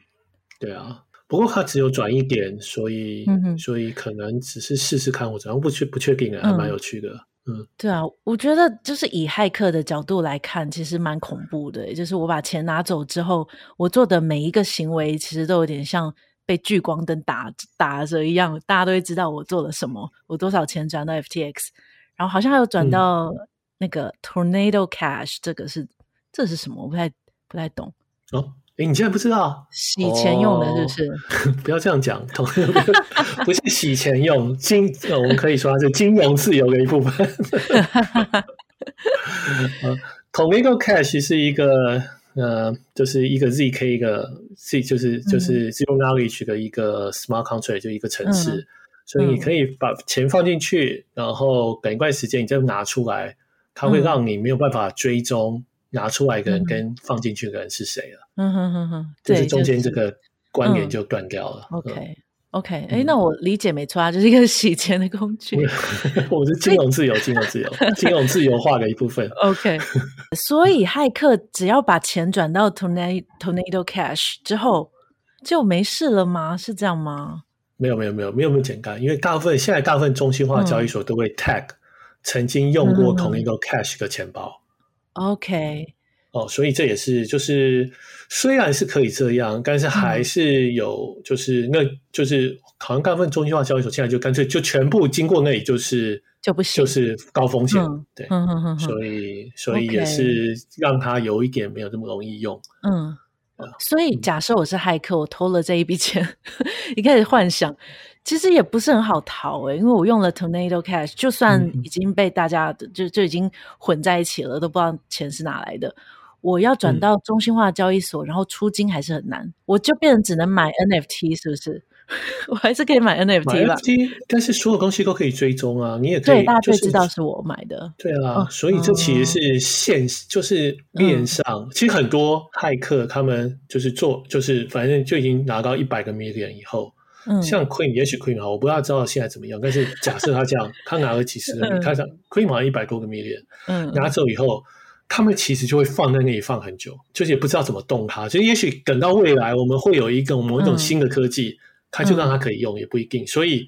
对啊。不过它只有转一点，所以、嗯、所以可能只是试试看或者不确不确定的，还蛮有趣的。嗯，嗯对啊，我觉得就是以骇客的角度来看，其实蛮恐怖的。就是我把钱拿走之后，我做的每一个行为，其实都有点像被聚光灯打打着一样，大家都会知道我做了什么，我多少钱转到 FTX，然后好像还有转到那个 Tornado Cash，这个是这是什么？我不太不太懂。哦。哎，你竟然不知道？洗钱用的是不是？哦、不要这样讲，不是洗钱用金，我们可以说它是金融自由的一部分。呃，Tornado Cash 是一个呃，就是一个 ZK 一个 Z，就是就是 Zero Knowledge 的一个 Smart Contract，就一个程式，嗯、所以你可以把钱放进去，然后等一段时间你再拿出来，它会让你没有办法追踪。拿出来的人跟放进去的人是谁了？嗯哼哼哼，就是中间这个关联就断掉了。嗯、OK OK，哎、嗯，那我理解没错啊，就是一个洗钱的工具。我是金融自由，金融自由，金融自由化的一部分。OK，所以骇客只要把钱转到 Tornado Tornado Cash 之后就没事了吗？是这样吗？没有没有没有没有那么简单，因为大部分现在大部分中心化交易所都会 tag、嗯、曾经用过同一个 cash 的钱包。OK，哦，所以这也是就是虽然是可以这样，但是还是有就是、嗯、那就是好像大部分中心化交易所现在就干脆就全部经过那里就是就不行，就是高风险，嗯、对，嗯嗯嗯，所以所以也是让它有一点没有这么容易用，嗯。所以，假设我是骇客，我偷了这一笔钱，一开始幻想，其实也不是很好逃诶，因为我用了 Tornado Cash，就算已经被大家就就已经混在一起了，都不知道钱是哪来的。我要转到中心化交易所，然后出金还是很难，我就变成只能买 NFT，是不是？我还是可以买 NFT 吧，NFT，但是所有东西都可以追踪啊，你也可以，对，大家就知道是我买的。对啊，所以这其实是线，就是链上，其实很多骇客他们就是做，就是反正就已经拿到一百个 million 以后，嗯，像 Queen，也许 Queen 好，我不知道知道现在怎么样，但是假设他这样，他拿了几十个，他想 Queen 好像一百多个 million，嗯，拿走以后，他们其实就会放在那里放很久，就是也不知道怎么动它，所以也许等到未来我们会有一个某一种新的科技。它就让它可以用，也不一定，所以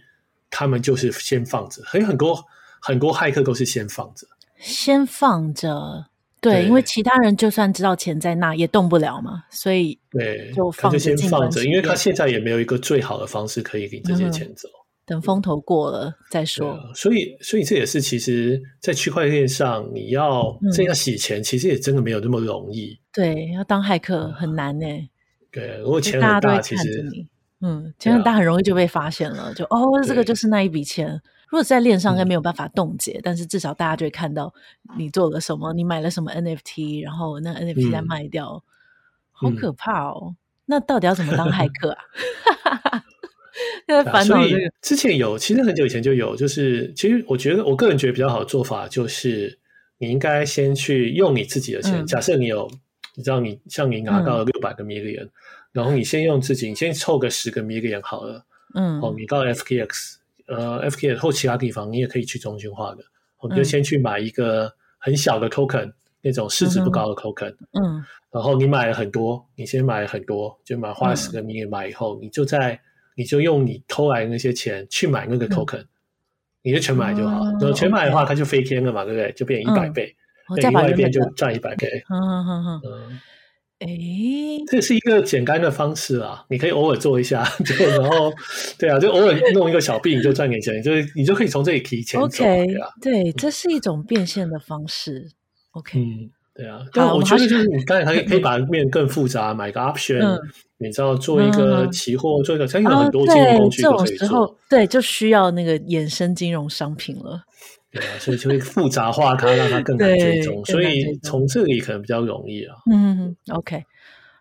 他们就是先放着。还有很多很多骇客都是先放着，先放着。对，因为其他人就算知道钱在那，也动不了嘛，所以对，就放着，就先放着。因为他现在也没有一个最好的方式可以给这些钱走，等风头过了再说。所以，所以这也是其实，在区块链上，你要这样洗钱，其实也真的没有那么容易。对，要当骇客很难呢。对，如果钱很大，其实。嗯，钱很大，很容易就被发现了。就哦，这个就是那一笔钱。如果在链上应该没有办法冻结，嗯，但是至少大家就会看到你做了什么，你买了什么 NFT，然后那 NFT 再卖掉，嗯，好可怕哦，嗯！那到底要怎么当骇客啊？现在烦恼，这个。所以之前有，其实很久以前就有，就是其实我觉得我个人觉得比较好的做法就是，你应该先去用你自己的钱。嗯，假设你有，你知道你像你拿到了六百个 million。嗯然后你先用自己，你先凑个十个 million 好了。嗯，哦，你到 FTX，呃，FTX 或其他地方，你也可以去中心化的。我们就先去买一个很小的 token，嗯，那种市值不高的 token。嗯，然后你买了很多，你先买了很多，就买花了十个 million 买以后，嗯，你就在你就用你偷来的那些钱去买那个 token，嗯，你就全买就好。然后全买的话，它就飞天了嘛，对不对？就变一百倍，另外一边就赚一百倍。嗯嗯嗯嗯。哎，这是一个简单的方式啊！你可以偶尔做一下，就然后，对啊，就偶尔弄一个小币，你就赚点钱，就是你就可以从这里提钱走。OK，对，这是一种变现的方式。OK，嗯，对啊，但，我觉得就是你刚才可以可以把它变得更复杂，买个 option，、嗯、你知道做一个期货，做一个，现在有很多金融工具都可以做。这种时候，对，就需要那个衍生金融商品了。对啊，所以就会复杂化它，让它更难追踪。所以从这里可能比较容易啊。嗯，OK，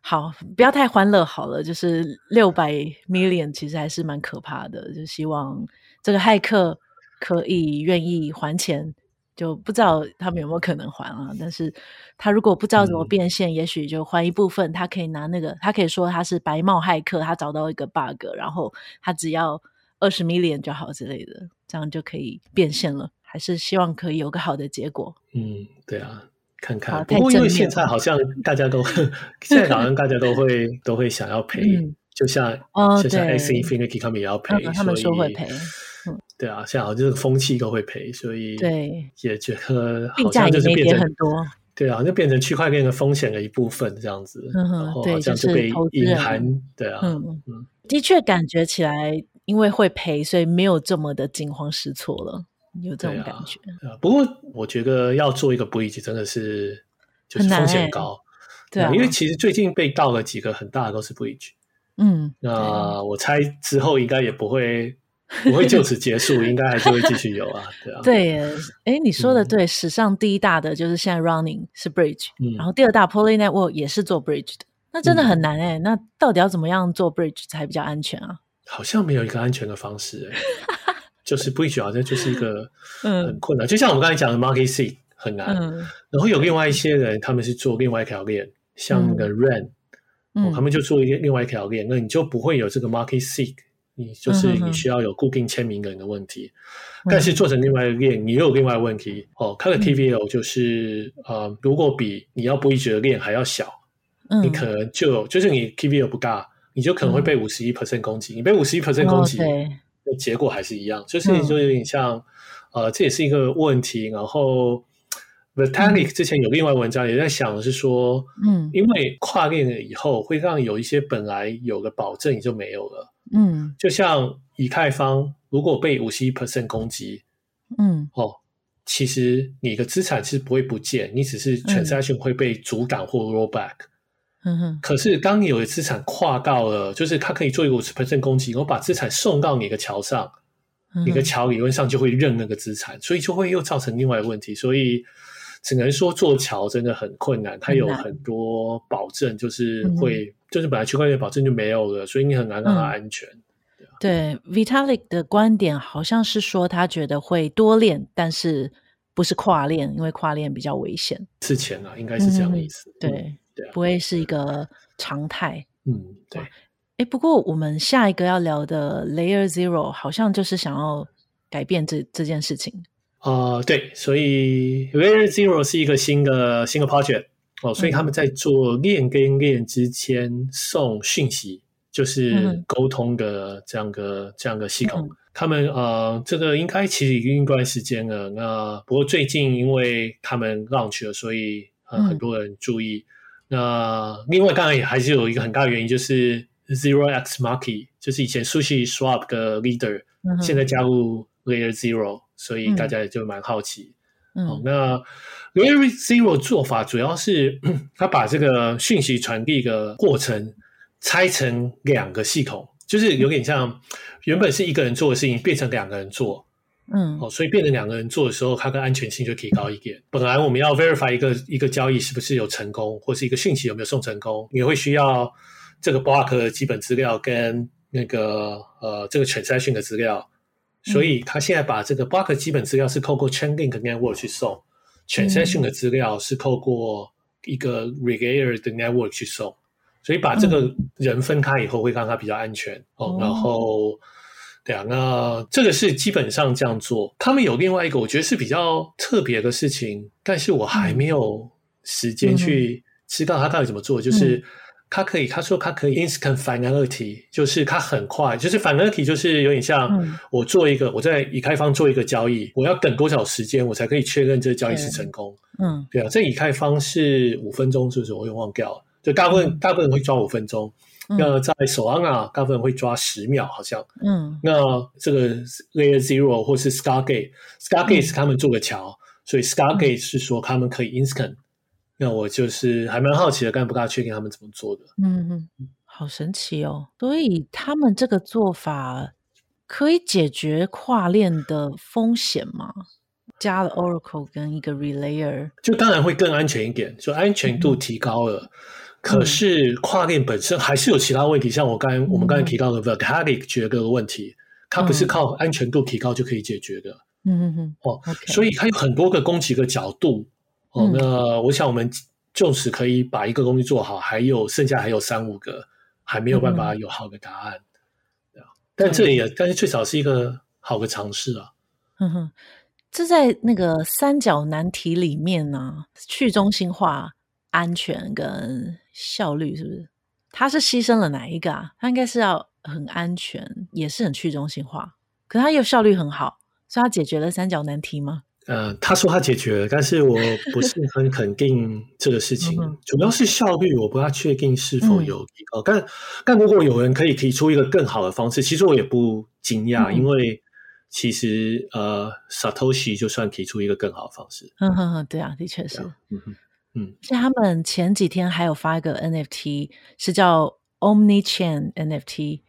好，不要太欢乐好了。就是六百 million 其实还是蛮可怕的。就希望这个骇客可以愿意还钱，就不知道他们有没有可能还啊？但是他如果不知道怎么变现，嗯、也许就还一部分。他可以拿那个，他可以说他是白帽骇客，他找到一个 bug，然后他只要二十 million 就好之类的，这样就可以变现了。还是希望可以有个好的结果。嗯，对啊，看看。不过因为现在好像大家都，现在好像大家都会都会想要赔、嗯，就像就像 Axie Infinity 他们也要赔、嗯，他们说会赔。嗯，对啊，现在好像就是风气都会赔，所以对也觉得好像就是变成很多，对啊，就变成区块链的风险的一部分这样子。嗯然后好像就被隐含，对啊，嗯嗯，的确感觉起来，因为会赔，所以没有这么的惊慌失措了。有这种感觉，不过我觉得要做一个 bridge 真的是就是风险高，对，啊，因为其实最近被盗了几个很大的都是 bridge，嗯，那我猜之后应该也不会不会就此结束，应该还是会继续有啊，对啊，对，哎，你说的对，嗯，史上第一大的就是现在 running 是 bridge，嗯，然后第二大 Poly Network 也是做 bridge 的，那真的很难哎，嗯，那到底要怎么样做 bridge 才比较安全啊？好像没有一个安全的方式哎。就是 bridge 好像就是一个 很困难，嗯、就像我们刚才讲的 market seek 很难、嗯。然后有另外一些人，他们是做另外一条链，像那个 REN，REN、哦，他们就做一个另外一条链，那你就不会有这个 market seek，你就是你需要有固定签名人的问题。但是做成另外一个链，你又有另外一个问题。哦，它的 TVL 就是呃，如果比你要 bridge 的链还要小，你可能就就是你 TVL 不大，你就可能会被五十一 percent 攻击，你被五十一 percent 攻击，那结果还是一样，就是就有点像呃，这也是一个问题，然后。Vitalik 之前有另外文章也在想的是说，嗯，因为跨链了以后，会让有一些本来有的保证也就没有了，嗯，就像以太坊如果被五十一 percent 攻击，嗯，哦，其实你的资产是不会不见，你只是 transaction 会被阻挡或 rollback，嗯哼。可是当你有的资产跨到了，就是它可以做一个五十 percent 攻击，然后把资产送到你的桥上，你的桥理论上就会认那个资产，所以就会又造成另外一个问题，所以。只能说做桥真的很困难，它有很多保证，就是会，嗯、就是本来区块链保证就没有了，所以你很难让它安全。嗯对，啊、对，Vitalik 的观点好像是说，他觉得会多链，但是不是跨链，因为跨链比较危险。之前啊，应该是这样的意思。嗯、对，嗯、不会是一个常态。嗯，对。哎，不过我们下一个要聊的 Layer Zero 好像就是想要改变这这件事情。啊、呃，对，所以 Layer Zero 是一个新的新的 project 哦，所以他们在做链跟链之间送讯息，就是沟通的这样个、嗯、这样个系统。嗯、他们呃，这个应该其实已经一段时间了。那不过最近因为他们 launch 了，所以呃很多人注意。嗯、那另外当然也还是有一个很大的原因，就是 Zero X Market，就是以前 Sushi Swap 的 leader，、嗯、现在加入 Layer Zero。所以大家也就蛮好奇，嗯，哦、那 Layer Zero 做法主要是 他把这个讯息传递的过程拆成两个系统，就是有点像原本是一个人做的事情变成两个人做，嗯，哦，所以变成两个人做的时候，它的安全性就提高一点。本来我们要 verify 一个一个交易是不是有成功，或是一个讯息有没有送成功，你会需要这个 block 的基本资料跟那个呃这个 transaction 的资料。所以他现在把这个 block 基本资料是透过 Chainlink Network 去送，transaction 的资料是透过一个 Relayer 的 network 去送，所以把这个人分开以后会让它比较安全哦。然后，对啊，那这个是基本上这样做。他们有另外一个我觉得是比较特别的事情，但是我还没有时间去知道他到底怎么做，就是。他可以，他说他可以 instant finality，就是他很快，就是 finality 就是有点像我做一个，嗯、我在以开方做一个交易，我要等多少时间我才可以确认这个交易是成功？嗯，对啊，这以开方是五分钟，是不是？我又忘掉了，就大部分、嗯、大部分人会抓五分钟，嗯、那在 Solana 大部分会抓十秒，好像，嗯，那这个 Layer Zero 或是 Stargate，Stargate 是他们做个桥，所以 Stargate 是说他们可以 instant。那我就是还蛮好奇的，但不大确定他们怎么做的。嗯嗯，好神奇哦！所以他们这个做法可以解决跨链的风险吗？加了 Oracle 跟一个 Relayer，就当然会更安全一点，就安全度提高了。嗯、可是跨链本身还是有其他问题，像我刚我们刚才提到的 Vitalik 觉得的问题，它不是靠安全度提高就可以解决的。嗯嗯嗯。哦.所以它有很多个攻击的角度。哦，那我想我们就是可以把一个东西做好，还有剩下还有三五个还没有办法有好的答案，嗯、但这也但是最少是一个好的尝试啊。嗯哼，这在那个三角难题里面呢、啊，去中心化、安全跟效率是不是？他是牺牲了哪一个啊？他应该是要很安全，也是很去中心化，可他又效率很好，所以他解决了三角难题吗？呃，他说他解决了，但是我不是 很肯定这个事情。主要是效率，我不太确定是否有提高。嗯、但但如果有人可以提出一个更好的方式，其实我也不惊讶，嗯、因为其实呃，Satoshi 就算提出一个更好的方式，嗯哼哼，对啊，的确是，嗯哼嗯。像他们前几天还有发一个 NFT，是叫 Omnichain NFT，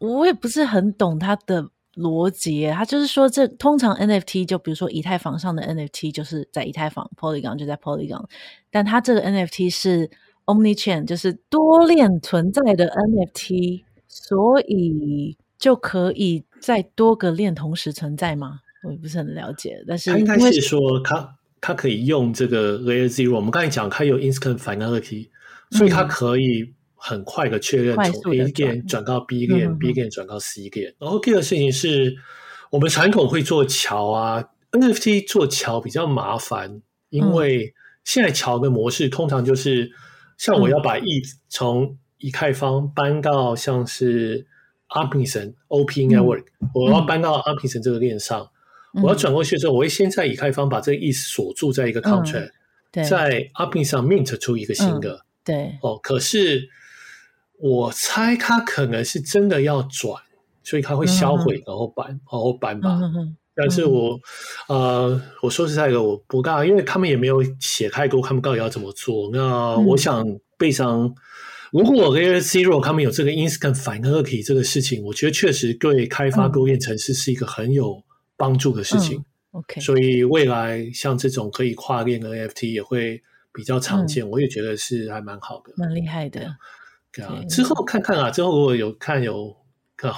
我也不是很懂它的。逻辑，它就是说，这通常 NFT 就比如说以太坊上的 NFT 就是在以太坊，Polygon 就在 Polygon，但它这个 NFT 是 Omnichain，就是多链存在的 NFT，所以就可以在多个链同时存在吗？我也不是很了解，但是他应该是说，它它可以用这个 Layer Zero，我们刚才讲它有 Instant Finality，所以它可以很快的确认从 A 链转到 B 链、嗯、，B 链转到 C 链。然后第二个事情是我们传统会做桥啊，NFT 做桥比较麻烦，因为现在桥的模式通常就是像我要把 ETH 从以太坊搬到像是 Optimism OP Network，、嗯、我要搬到 Optimism 这个链上，嗯、我要转过去的时候，我会先在以太坊把这个 ETH 锁住在一个 contract，、嗯、在 Optimism 上 mint 出一个新的。嗯、对，哦，可是。我猜他可能是真的要转，所以他会销毁，然后搬，然后搬吧。但是我，呃，我说实在的，我不大，因为他们也没有写太多，他们到底要怎么做。那我想，背上，如果 Layer Zero 他们有这个 Instant Finality 这个事情，我觉得确实对开发多链城市是一个很有帮助的事情。OK，所以未来像这种可以跨链的 NFT 也会比较常见，我也觉得是还蛮好的，蛮厉害的。啊，之后看看啊，之后如果有看有，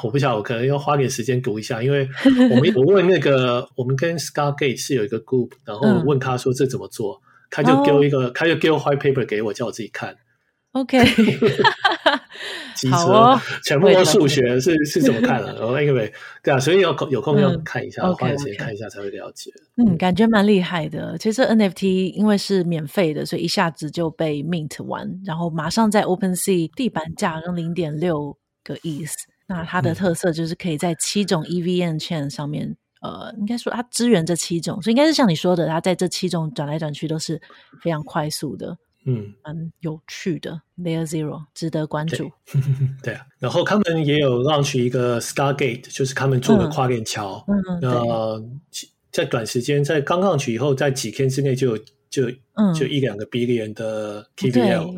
我不晓得，我可能要花点时间读一下，因为 我们我问那个，我们跟 Scargate 是有一个 group，然后问他说这怎么做，嗯、他就给我一个，哦、他就给我 white paper 给我，叫我自己看。OK，机车哦，全部都数学是是怎么看的？然后 anyway，对啊，所以要有空要看一下，嗯、花点时间看一下才会了解。嗯，感觉蛮厉害的。其实 NFT 因为是免费的，所以一下子就被 mint 完，然后马上在 OpenSea 地板价跟零点六个 ETH。那它的特色就是可以在七种 EVM chain 上面，嗯、呃，应该说它支援这七种，所以应该是像你说的，它在这七种转来转去都是非常快速的。嗯，蛮有趣的，Layer Zero 值得关注。对，对啊，然后他们也有 launch 一个 Stargate，就是他们做的跨链桥。嗯，呃，在短时间，在刚 launch 以后，在几天之内就有就就一两个 billion 的 KVL，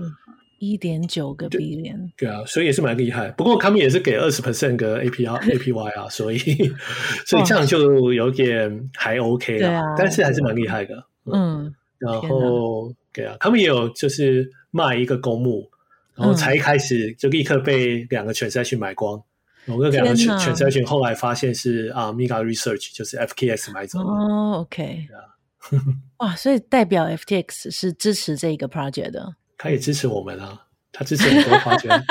一点九个 billion。对啊，所以也是蛮厉害。不过他们也是给二十 percent 个 APR APY 啊，所以所以这样就有点还 OK 了，啊、但是还是蛮厉害的。嗯，嗯然后。对啊，他们也有就是卖一个公墓，然后才一开始就立刻被两个 transaction 买光。我跟两个 transaction 后来发现是啊，Mega Research 就是 FTX 买走了。哦，OK，哇，所以代表 FTX 是支持这个 project 的。他也支持我们啊，他支持很多 project。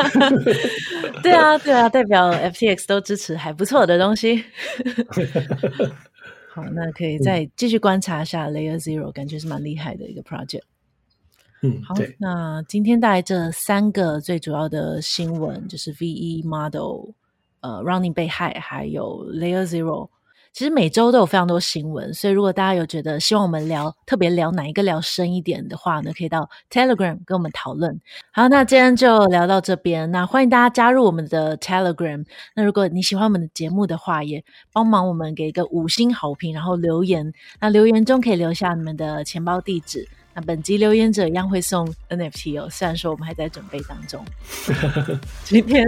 对啊，对啊，代表 FTX 都支持还不错的东西。好，那可以再继续观察一下 Layer Zero，感觉是蛮厉害的一个 project。嗯，好，那今天带来这三个最主要的新闻，就是 VE Model、呃 Running 被害，还有 Layer Zero。其实每周都有非常多新闻，所以如果大家有觉得希望我们聊特别聊哪一个聊深一点的话呢，可以到 Telegram 跟我们讨论。好，那今天就聊到这边，那欢迎大家加入我们的 Telegram。那如果你喜欢我们的节目的话，也帮忙我们给一个五星好评，然后留言。那留言中可以留下你们的钱包地址。那本集留言者一样会送 NFT 哦，虽然说我们还在准备当中。今天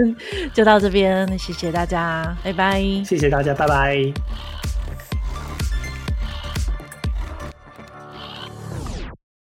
就到这边，谢谢大家，拜拜。谢谢大家，拜拜。